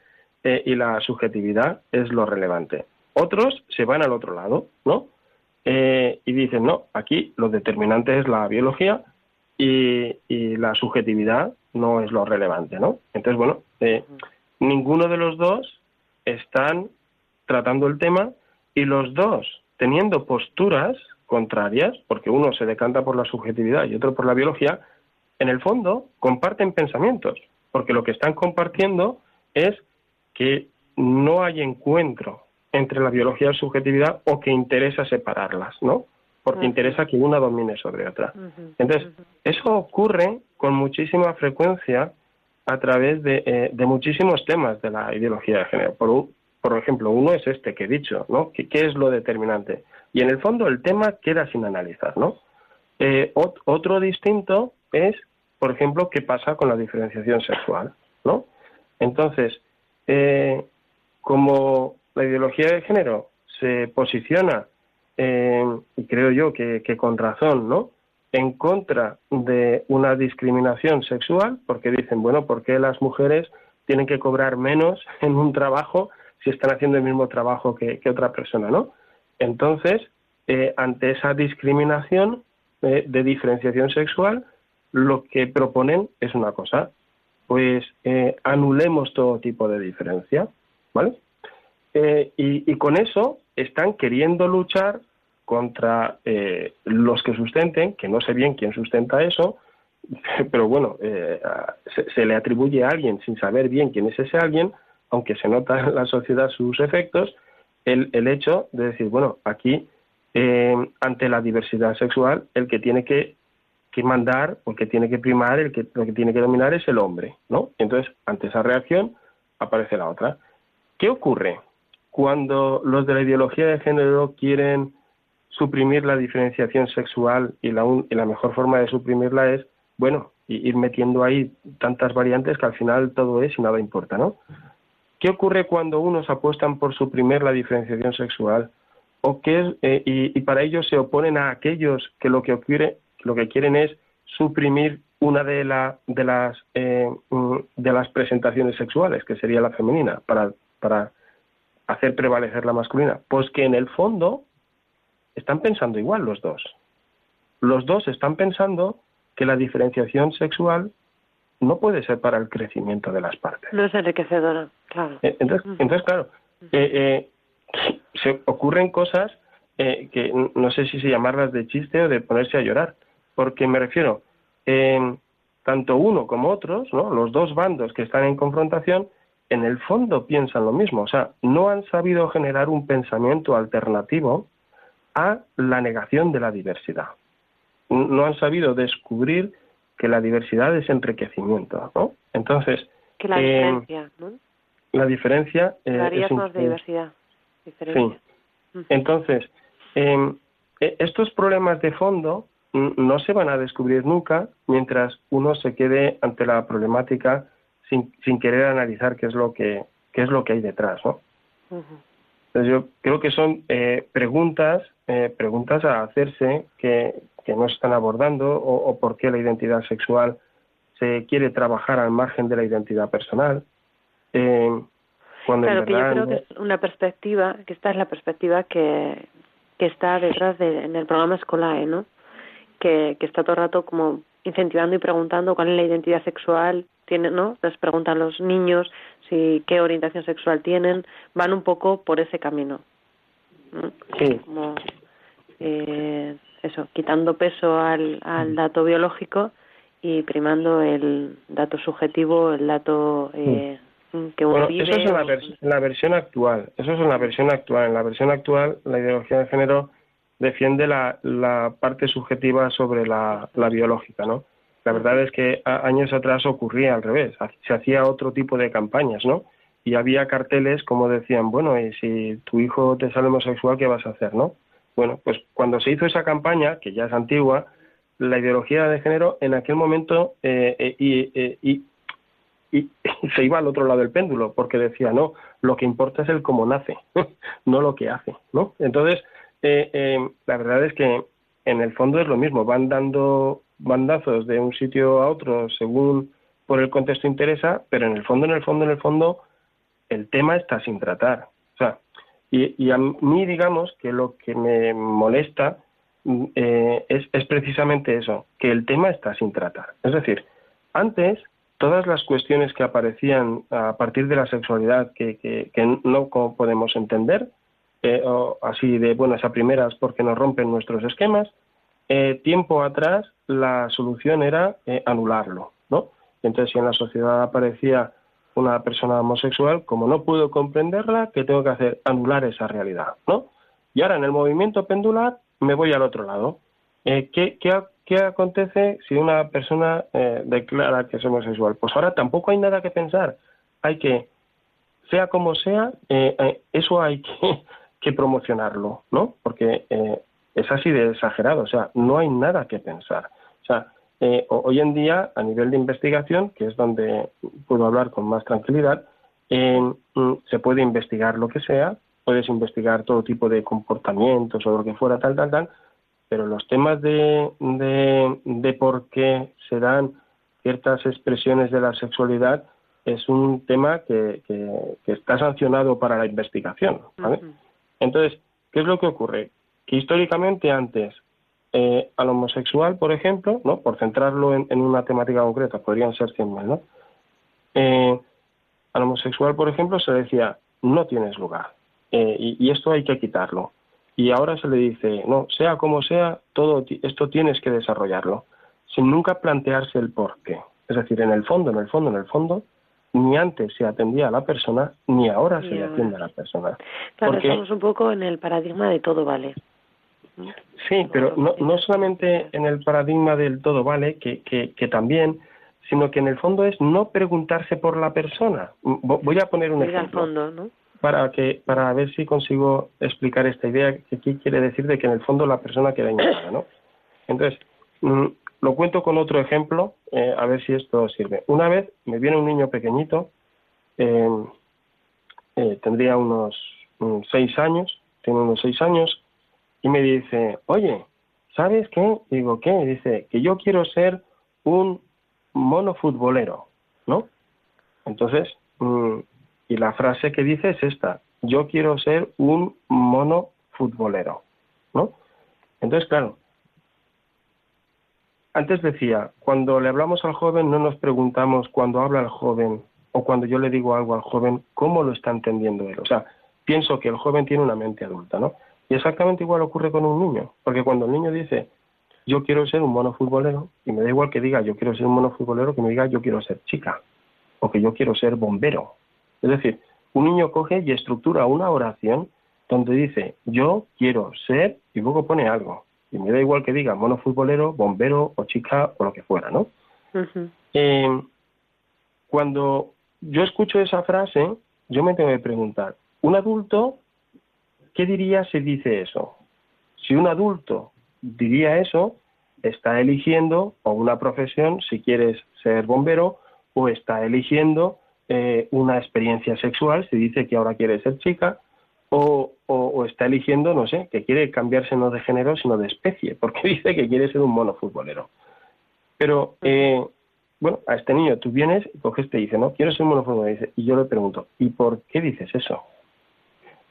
eh, y la subjetividad es lo relevante. Otros se van al otro lado no eh, y dicen, no, aquí lo determinante es la biología y, y la subjetividad no es lo relevante, ¿no? Entonces, bueno, eh, ninguno de los dos están tratando el tema y los dos teniendo posturas contrarias, porque uno se decanta por la subjetividad y otro por la biología, en el fondo comparten pensamientos, porque lo que están compartiendo es que no hay encuentro entre la biología y la subjetividad o que interesa separarlas, ¿no? Porque interesa que una domine sobre otra. Entonces, eso ocurre con muchísima frecuencia a través de, eh, de muchísimos temas de la ideología de género. Por, ejemplo, uno es este que he dicho, ¿no? ¿Qué, qué es lo determinante? Y en el fondo el tema queda sin analizar, ¿no? Eh, ot- otro distinto es, por ejemplo, qué pasa con la diferenciación sexual, ¿no? Entonces, eh, como la ideología de género se posiciona, eh, y creo yo que, con razón, ¿no? en contra de una discriminación sexual, porque dicen, bueno, ¿por qué las mujeres tienen que cobrar menos en un trabajo si están haciendo el mismo trabajo que, otra persona, ¿no? Entonces, eh, ante esa discriminación de diferenciación sexual, lo que proponen es una cosa, pues eh, anulemos todo tipo de diferencia, ¿vale? y, con eso están queriendo luchar contra los que sustenten, que no sé bien quién sustenta eso, pero bueno, se, se, le atribuye a alguien sin saber bien quién es ese alguien, aunque se nota en la sociedad sus efectos, el, el hecho de decir, bueno, aquí, eh, ante la diversidad sexual, el que tiene que, que mandar o que tiene que primar, el que, lo que tiene que dominar es el hombre, ¿no? Entonces, ante esa reacción, aparece la otra. ¿Qué ocurre cuando los de la ideología de género quieren suprimir la diferenciación sexual y la, y la mejor forma de suprimirla es, bueno, ir metiendo ahí tantas variantes que al final todo es y nada importa, ¿no? ¿Qué ocurre cuando unos apuestan por suprimir la diferenciación sexual? ¿O qué eh, y, para ello se oponen a aquellos que lo que ocurre, lo que quieren es suprimir una de, la, de, las, eh, mm, de las presentaciones sexuales, que sería la femenina, para, para hacer prevalecer la masculina? Pues que en el fondo están pensando igual los dos. Los dos están pensando que la diferenciación sexual no puede ser para el crecimiento de las partes. No es enriquecedora, claro. Eh, entonces, claro, eh, eh, se ocurren cosas que no sé si se llamarlas de chiste o de ponerse a llorar, porque me refiero, tanto uno como otros, ¿no? los dos bandos que están en confrontación, en el fondo piensan lo mismo, o sea, no han sabido generar un pensamiento alternativo a la negación de la diversidad. No han sabido descubrir que la diversidad es enriquecimiento, ¿no? Entonces... Que la eh, diferencia, ¿no? La diferencia... Eh, es más diversidad. Diferencia. Sí. Entonces, em, e, estos problemas de fondo no se van a descubrir nunca mientras uno se quede ante la problemática sin, sin querer analizar qué es lo que qué es lo que hay detrás, ¿no? Entonces yo creo que son eh, preguntas eh, preguntas a hacerse que, que no se están abordando o, por qué la identidad sexual se quiere trabajar al margen de la identidad personal. Eh, claro, que yo creo que es una perspectiva, que esta es la perspectiva que, que está detrás de, en el programa Escolae, ¿no? Que, que está todo el rato como incentivando y preguntando cuál es la identidad sexual, tiene, ¿no? Les preguntan los niños si qué orientación sexual tienen, van un poco por ese camino. Sí. Como, eh, eso, quitando peso al, al dato biológico y primando el dato subjetivo, el dato eh, que uno bueno, Eso es en la, versión actual. Eso es en la versión actual. En la versión actual, la ideología de género defiende la, la parte subjetiva sobre la, biológica, ¿no? La verdad es que años atrás ocurría al revés. Se hacía otro tipo de campañas, ¿no? Y había carteles como decían, bueno, y si tu hijo te sale homosexual, ¿qué vas a hacer, no? Bueno, pues cuando se hizo esa campaña, que ya es antigua, la ideología de género en aquel momento eh, eh, eh, y, y, se iba al otro lado del péndulo, porque decía, no, lo que importa es el cómo nace, no lo que hace, ¿no? Entonces, la verdad es que en el fondo es lo mismo, van dando bandazos de un sitio a otro según por el contexto interesa, pero en el fondo, en el fondo, en el fondo, el tema está sin tratar. O sea, y, a mí, digamos, que lo que me molesta mm, eh, es, precisamente eso, que el tema está sin tratar. Es decir, antes todas las cuestiones que aparecían a partir de la sexualidad que, que, no podemos entender, eh, o así de buenas a primeras porque nos rompen nuestros esquemas, eh, tiempo atrás la solución era anularlo, ¿no? Entonces, si en la sociedad aparecía una persona homosexual, como no puedo comprenderla, ¿qué tengo que hacer? Anular esa realidad, ¿no? Y ahora en el movimiento pendular me voy al otro lado. Eh, ¿qué, qué, acontece si una persona eh, declara que es homosexual? Pues ahora tampoco hay nada que pensar. Hay que, sea como sea, eh, eso hay que, que, promocionarlo, ¿no? Porque es así de exagerado, o sea, no hay nada que pensar. O sea, eh, hoy en día, a nivel de investigación, que es donde puedo hablar con más tranquilidad, mm, se puede investigar lo que sea, puedes investigar todo tipo de comportamientos o lo que fuera, tal, tal, tal, pero los temas de, de por qué se dan ciertas expresiones de la sexualidad es un tema que, que, está sancionado para la investigación. Entonces, ¿qué es lo que ocurre? Que históricamente antes eh, al homosexual, por ejemplo, ¿no? por centrarlo en, una temática concreta, podrían ser 100.000, ¿no? Eh, al homosexual, por ejemplo, se decía, no tienes lugar, eh, y, esto hay que quitarlo. Y ahora se le dice, no, sea como sea, todo esto tienes que desarrollarlo, sin nunca plantearse el por qué. Es decir, en el fondo, en el fondo, en el fondo, ni antes se atendía a la persona, ni ahora se le atiende a la persona. Claro, estamos un poco en el paradigma de todo vale. Sí, pero no, no solamente en el paradigma del todo vale, que, que, que también, sino que en el fondo es no preguntarse por la persona. Voy a poner un ejemplo. ¿no? Para, que, para ver si consigo explicar esta idea que aquí quiere decir de que en el fondo la persona queda ignorada, ¿no? Entonces, mm, lo cuento con otro ejemplo, eh, a ver si esto sirve. Una vez me viene un niño pequeñito, eh, eh, tendría unos mm, seis años, tiene unos seis años, y me dice, oye, ¿sabes qué? Digo, ¿qué? Dice, que yo quiero ser un mono futbolero, ¿no? Entonces, mm, y la frase que dice es esta, yo quiero ser un mono futbolero, ¿no? Entonces, claro, antes decía, cuando le hablamos al joven no nos preguntamos cuando habla el joven o cuando yo le digo algo al joven, ¿cómo lo está entendiendo él? O sea, pienso que el joven tiene una mente adulta, ¿no? Y exactamente igual ocurre con un niño, porque cuando el niño dice, yo quiero ser un mono futbolero, y me da igual que diga yo quiero ser un mono futbolero, que me diga yo quiero ser chica, o que yo quiero ser bombero. Es decir, un niño coge y estructura una oración donde dice yo quiero ser, y luego pone algo. Y me da igual que diga mono futbolero, bombero o chica o lo que fuera, ¿no? Eh, cuando yo escucho esa frase, yo me tengo que preguntar, un adulto ¿qué diría si dice eso? Si un adulto diría eso, está eligiendo o una profesión, si quieres ser bombero, o está eligiendo eh, una experiencia sexual, si dice que ahora quiere ser chica, o, está eligiendo, no sé, que quiere cambiarse no de género, sino de especie, porque dice que quiere ser un mono futbolero. Pero, eh, bueno, a este niño tú vienes y coges te dice, no, quiero ser un mono futbolero, y yo le pregunto, ¿y por qué dices eso?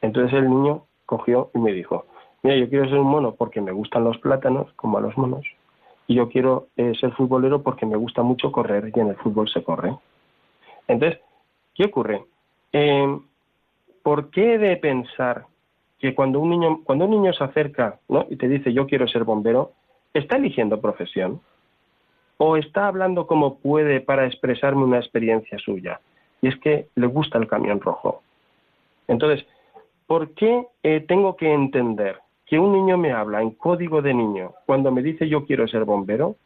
Entonces el niño cogió y me dijo, mira, yo quiero ser un mono porque me gustan los plátanos, como a los monos, y yo quiero eh, ser futbolero porque me gusta mucho correr y en el fútbol se corre. Entonces, ¿qué ocurre? Eh, ¿Por qué de pensar que cuando un niño, cuando un niño se acerca ¿no? y te dice yo quiero ser bombero, está eligiendo profesión? ¿O está hablando como puede para expresarme una experiencia suya? Y es que le gusta el camión rojo. Entonces, ¿por qué eh, tengo que entender que un niño me habla en código de niño cuando me dice yo quiero ser bombero?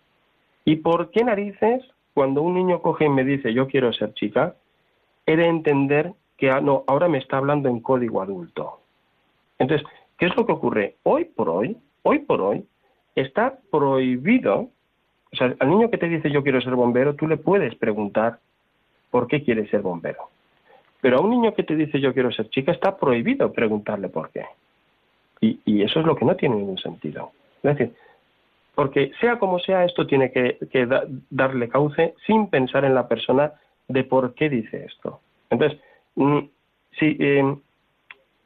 ¿Y por qué narices cuando un niño coge y me dice yo quiero ser chica? He de entender que ah, no, ahora me está hablando en código adulto. Entonces, ¿qué es lo que ocurre? Hoy por hoy, hoy por hoy, está prohibido, o sea, al niño que te dice yo quiero ser bombero, tú le puedes preguntar por qué quiere ser bombero. Pero a un niño que te dice yo quiero ser chica está prohibido preguntarle por qué. Y, eso es lo que no tiene ningún sentido. Es decir, porque sea como sea, esto tiene que, darle cauce sin pensar en la persona de por qué dice esto. Entonces, mm, sí, em,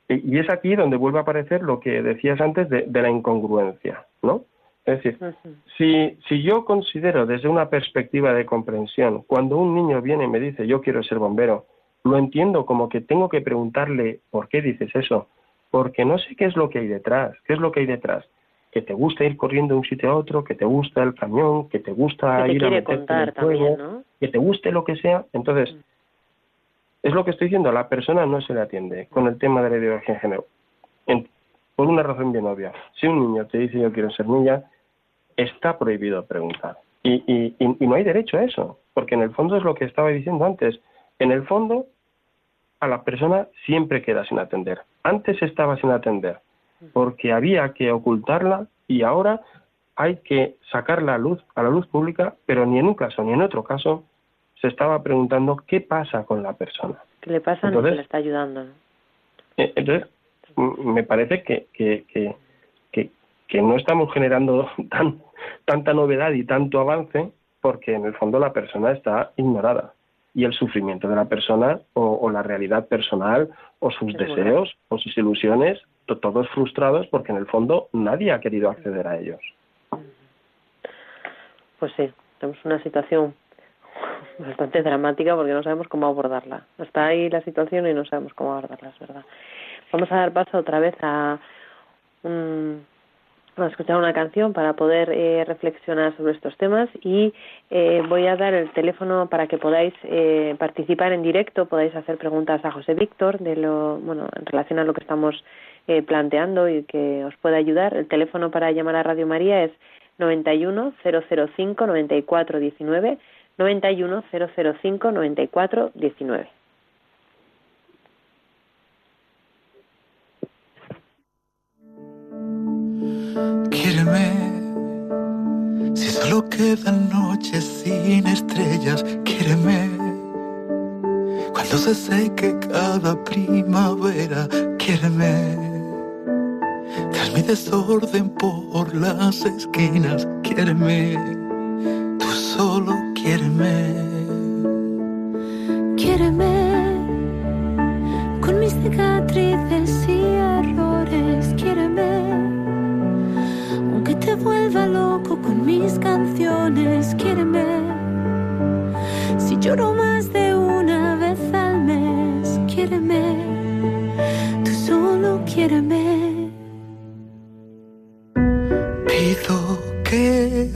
y es aquí donde vuelve a aparecer lo que decías antes de, la incongruencia, ¿no? Es decir, si, si yo considero desde una perspectiva de comprensión, cuando un niño viene y me dice yo quiero ser bombero, lo entiendo como que tengo que preguntarle por qué dices eso, porque no sé qué es lo que hay detrás, qué es lo que hay detrás, que te gusta ir corriendo de un sitio a otro, que te gusta el camión, que te gusta ir a meterte en el juego, que te guste lo que sea, entonces mm. Es lo que estoy diciendo, a la persona no se le atiende con el tema de la ideología de género, por una razón bien obvia. Si un niño te dice yo quiero ser niña, está prohibido preguntar. Y, y, y, no hay derecho a eso, porque en el fondo es lo que estaba diciendo antes. En el fondo, a la persona siempre queda sin atender. Antes estaba sin atender porque había que ocultarla y ahora hay que sacarla a luz, a la luz pública, pero ni en un caso ni en otro caso se estaba preguntando qué pasa con la persona. ¿Qué le pasa? Entonces, le está ayudando. Eh, entonces, me parece que, que, que, que no estamos generando tan, tanta novedad y tanto avance porque en el fondo la persona está ignorada y el sufrimiento de la persona o, la realidad personal o sus deseos o sus ilusiones, todos frustrados porque en el fondo nadie ha querido acceder a ellos. Pues sí, tenemos una situación bastante dramática porque no sabemos cómo abordarla. Está ahí la situación y no sabemos cómo abordarla, es verdad. Vamos a dar paso otra vez a, a escuchar una canción para poder eh, reflexionar sobre estos temas y eh, voy a dar el teléfono para que podáis eh, participar en directo, podáis hacer preguntas a José Víctor de lo, bueno, en relación a lo que estamos planteando y que os pueda ayudar. El teléfono para llamar a Radio María es 91 005 94 19 91 005 94 19. Quiereme, si solo quedan noches sin estrellas, quiereme. Cuando se seque cada primavera, quiereme. Tras mi desorden por las esquinas, quiereme. Tú solo quiereme. Quiereme con mis cicatrices y errores, quiereme te vuelva loco con mis canciones. Quiéreme. Si lloro más de una vez al mes, quiéreme. Tú solo quiéreme. Pido que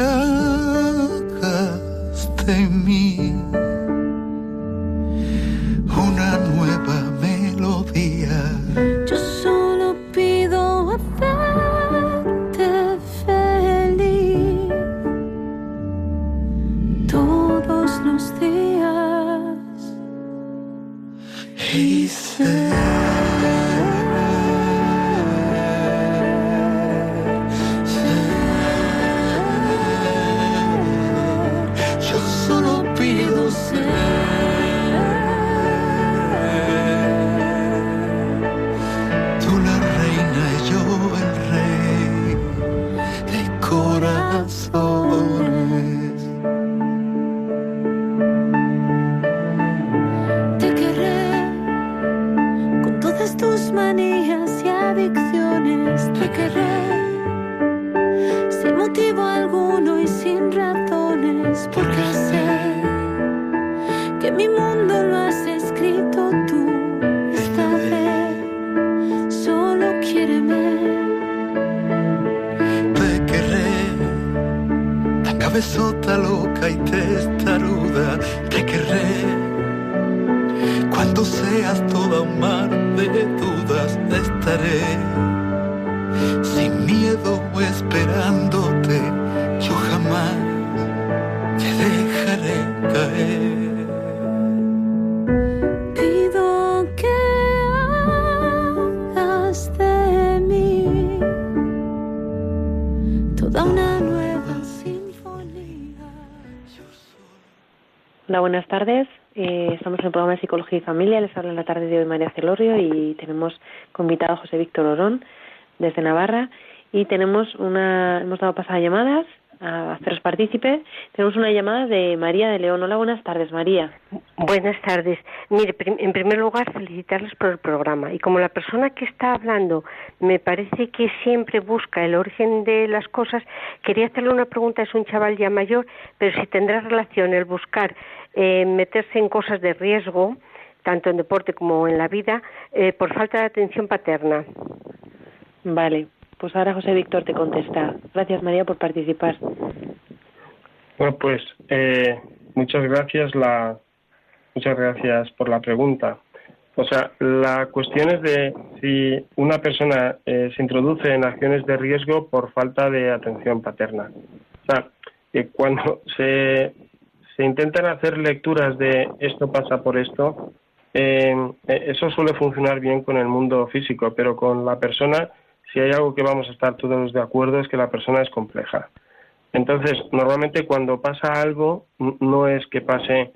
buenas Familia. Les habla en la tarde de hoy María Celorio y tenemos invitado a José Víctor Orón desde Navarra. Y tenemos una, hemos dado pasada llamadas a haceros partícipes. Tenemos una llamada de María de León. Hola, buenas tardes, María. Buenas tardes. Mire, en primer lugar, felicitarles por el programa. Y como la persona que está hablando me parece que siempre busca el origen de las cosas, quería hacerle una pregunta. Es un chaval ya mayor, pero si tendrá relación el buscar eh, meterse en cosas de riesgo, tanto en deporte como en la vida, eh, por falta de atención paterna. Vale, pues ahora José Víctor te contesta. Gracias María por participar. Bueno, pues eh, muchas gracias la muchas gracias por la pregunta. O sea, la cuestión es de si una persona eh, se introduce en acciones de riesgo por falta de atención paterna. O sea, que cuando se, se intentan hacer lecturas de esto pasa por esto, eh, eso suele funcionar bien con el mundo físico, pero con la persona si hay algo que vamos a estar todos de acuerdo es que la persona es compleja. Entonces, normalmente cuando pasa algo, no es que pase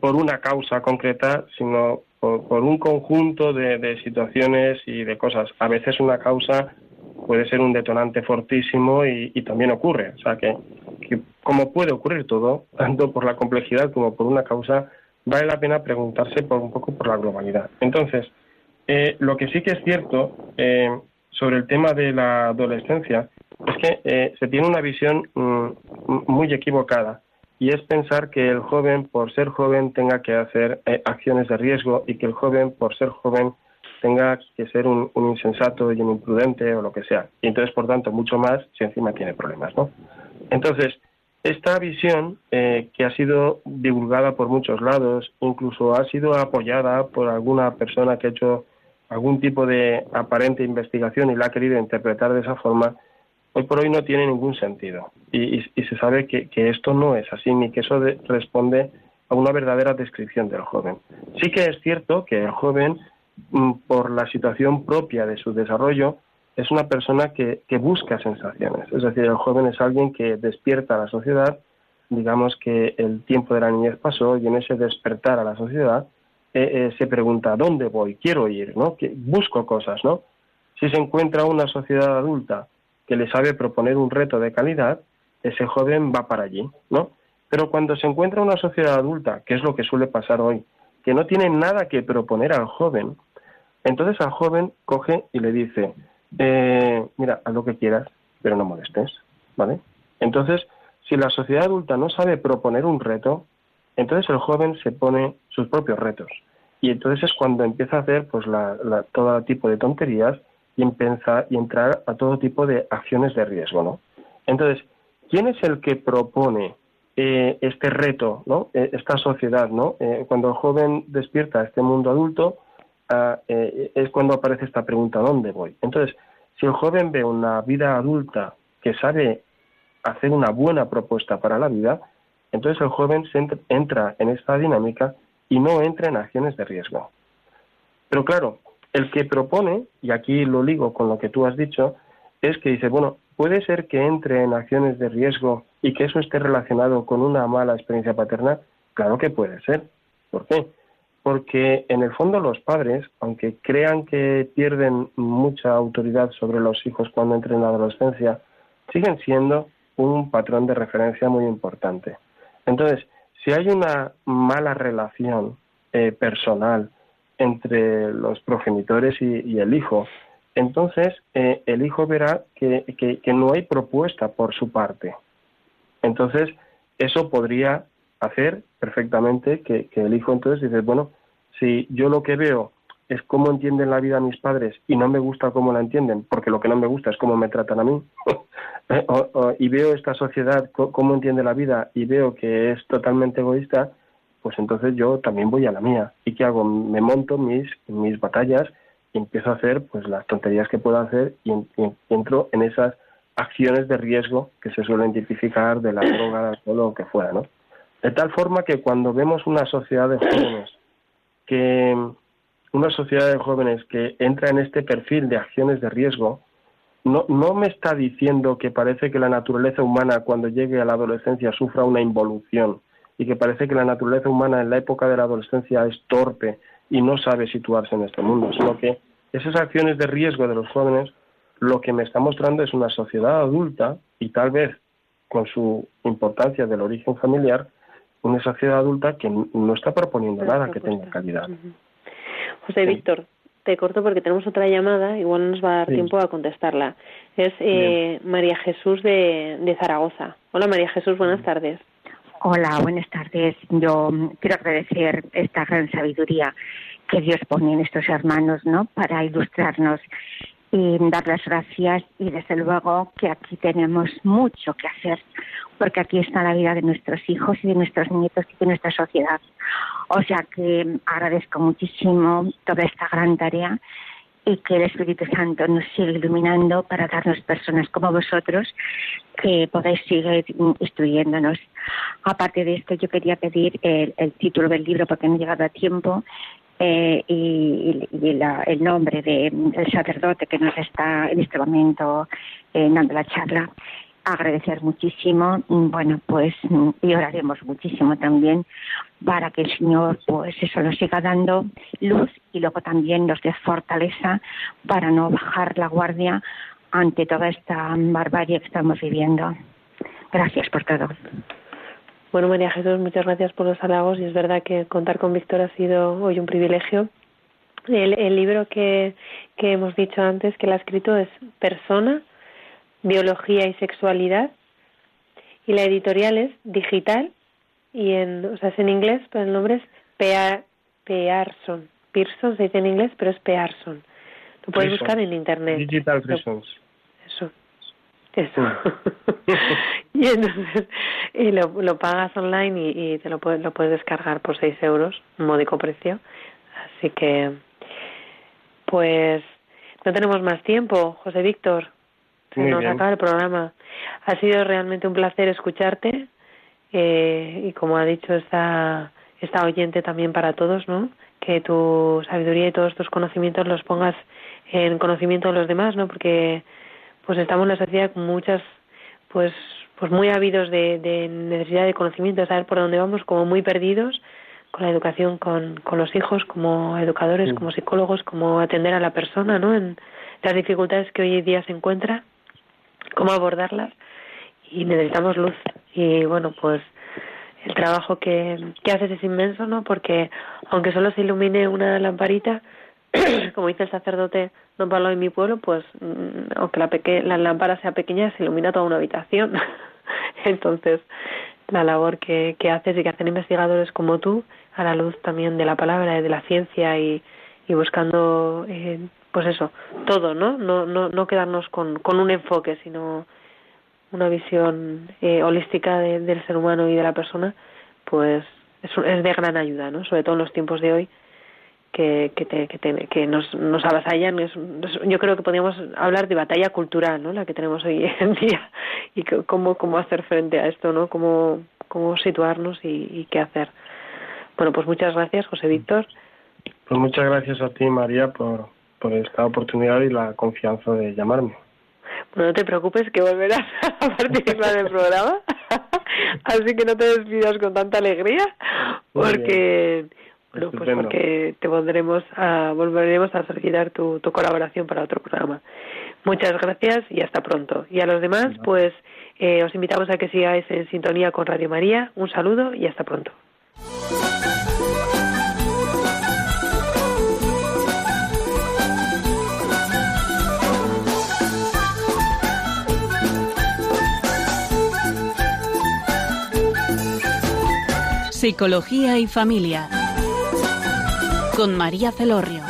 por, una causa concreta, sino por, un conjunto de, situaciones y de cosas. A veces una causa puede ser un detonante fortísimo y, también ocurre. O sea que, como puede ocurrir todo, tanto por la complejidad como por una causa, vale la pena preguntarse por un poco por la globalidad. Entonces, eh, lo que sí que es cierto eh, sobre el tema de la adolescencia es que eh, se tiene una visión mm, muy equivocada y es pensar que el joven, por ser joven, tenga que hacer acciones de riesgo y que el joven, por ser joven, tenga que ser un, insensato y un imprudente o lo que sea. Y entonces, por tanto, mucho más si encima tiene problemas, ¿no? Entonces, esta visión, eh, que ha sido divulgada por muchos lados, incluso ha sido apoyada por alguna persona que ha hecho algún tipo de aparente investigación y la ha querido interpretar de esa forma, hoy por hoy no tiene ningún sentido. Y, se sabe que, esto no es así, ni que eso responde a una verdadera descripción del joven. Sí que es cierto que el joven Mm, por la situación propia de su desarrollo, es una persona que, busca sensaciones. Es decir, el joven es alguien que despierta a la sociedad, digamos que el tiempo de la niñez pasó y en ese despertar a la sociedad eh, eh, se pregunta, ¿dónde voy? Quiero ir, ¿no? Que busco cosas, ¿no? Si se encuentra una sociedad adulta que le sabe proponer un reto de calidad, ese joven va para allí, ¿no? Pero cuando se encuentra una sociedad adulta, que es lo que suele pasar hoy, que no tiene nada que proponer al joven, entonces al joven coge y le dice, eh, mira, haz lo que quieras, pero no molestes, ¿vale? Entonces, si la sociedad adulta no sabe proponer un reto, entonces el joven se pone sus propios retos. Y entonces es cuando empieza a hacer pues la, todo tipo de tonterías y empieza y entrar a todo tipo de acciones de riesgo, ¿no? Entonces, ¿quién es el que propone eh, este reto, ¿no? Eh, esta sociedad, ¿no? cuando el joven despierta a este mundo adulto, eh, es cuando aparece esta pregunta, ¿dónde voy? Entonces, si el joven ve una vida adulta que sabe hacer una buena propuesta para la vida, entonces el joven se entra en esta dinámica y no entra en acciones de riesgo. Pero claro, el que propone, y aquí lo ligo con lo que tú has dicho, es que dice, bueno, puede ser que entre en acciones de riesgo y que eso esté relacionado con una mala experiencia paterna. Claro que puede ser. ¿Por qué? Porque en el fondo los padres, aunque crean que pierden mucha autoridad sobre los hijos cuando entren en la adolescencia, siguen siendo un patrón de referencia muy importante. Entonces, si hay una mala relación eh, personal entre los progenitores y, el hijo, entonces eh, el hijo verá que, no hay propuesta por su parte. Entonces, eso podría hacer perfectamente que, el hijo entonces dice, bueno, si yo lo que veo es cómo entienden la vida mis padres y no me gusta cómo la entienden, porque lo que no me gusta es cómo me tratan a mí, eh, y veo esta sociedad cómo entiende la vida y veo que es totalmente egoísta, pues entonces yo también voy a la mía. ¿Y qué hago? Me monto mis, mis batallas y empiezo a hacer pues las tonterías que puedo hacer y, y entro en esas acciones de riesgo que se suelen tipificar de la droga, o lo que fuera, ¿no? De tal forma que cuando vemos una sociedad de jóvenes que una sociedad de jóvenes que entra en este perfil de acciones de riesgo, no, no me está diciendo que parece que la naturaleza humana cuando llegue a la adolescencia sufra una involución y que parece que la naturaleza humana en la época de la adolescencia es torpe y no sabe situarse en este mundo, sino que esas acciones de riesgo de los jóvenes lo que me está mostrando es una sociedad adulta y tal vez con su importancia del origen familiar una sociedad adulta que no está proponiendo nada que tenga calidad. José Víctor, te corto porque tenemos otra llamada, igual no nos va a dar tiempo a contestarla. Es eh, María Jesús de, de Zaragoza. Hola María Jesús, buenas tardes. Hola, buenas tardes. Yo quiero agradecer esta gran sabiduría que Dios pone en estos hermanos, ¿no? Para ilustrarnos y dar las gracias y desde luego que aquí tenemos mucho que hacer porque aquí está la vida de nuestros hijos y de nuestros nietos y de nuestra sociedad. O sea que agradezco muchísimo toda esta gran tarea y que el Espíritu Santo nos siga iluminando para darnos personas como vosotros que podáis seguir instruyéndonos. Aparte de esto, yo quería pedir el, título del libro porque no he llegado a tiempo eh, y, el nombre del sacerdote que nos está en este momento eh, dando la charla. Agradecer muchísimo, bueno, pues y oraremos muchísimo también para que el Señor, pues eso nos siga dando luz y luego también nos dé fortaleza para no bajar la guardia ante toda esta barbarie que estamos viviendo. Gracias por todo. Bueno, María Jesús, muchas gracias por los halagos y es verdad que contar con Víctor ha sido hoy un privilegio. El, libro que, que hemos dicho antes que él ha escrito es Persona, Biología y Sexualidad y la editorial es Digital y en, o sea, es en inglés, pero el nombre es Pearson. Pearson se dice en inglés, pero es Pearson. Lo puedes buscar en internet. Digital Reasons. Eso. Eso. y entonces y lo, lo pagas online y, y, te lo puedes, lo puedes descargar por 6 euros, un módico precio. Así que, pues, no tenemos más tiempo, José Víctor. Se nos acaba el programa. Ha sido realmente un placer escucharte eh, y como ha dicho esta, esta oyente también para todos, ¿no? Que tu sabiduría y todos tus conocimientos los pongas en conocimiento de los demás, ¿no? Porque pues estamos en la sociedad con muchas, pues, pues muy ávidos de, de necesidad de conocimiento, de saber por dónde vamos, como muy perdidos con la educación con, con los hijos, como educadores, como psicólogos, como atender a la persona, ¿no? En las dificultades que hoy en día se encuentra, cómo abordarlas y necesitamos luz. Y bueno, pues el trabajo que, que haces es inmenso, ¿no? Porque aunque solo se ilumine una lamparita, como dice el sacerdote Don Pablo en mi pueblo, pues mm, aunque la, peque la lámpara sea pequeña, se ilumina toda una habitación. Entonces, la labor que, que haces y que hacen investigadores como tú, a la luz también de la palabra y de la ciencia y, buscando, eh, pues eso, todo, ¿no? No, no, no quedarnos con, un enfoque, sino una visión eh, holística del ser humano y de la persona, pues es, es, de gran ayuda, ¿no? Sobre todo en los tiempos de hoy que, que, te, que, te, que nos, nos avasallan. Es, yo creo que podríamos hablar de batalla cultural, ¿no? La que tenemos hoy en día y cómo, cómo hacer frente a esto, ¿no? Cómo, cómo situarnos y, y qué hacer. Bueno, pues muchas gracias, José Víctor. Pues muchas gracias a ti, María, por, por esta oportunidad y la confianza de llamarme. Bueno, no te preocupes que volverás a participar del programa, así que no te despidas con tanta alegría, porque bueno, pues porque te volveremos a volveremos a solicitar tu, tu colaboración para otro programa. Muchas gracias y hasta pronto. Y a los demás, pues eh, os invitamos a que sigáis en sintonía con Radio María. Un saludo y hasta pronto. Psicología y Familia con María Celorrio.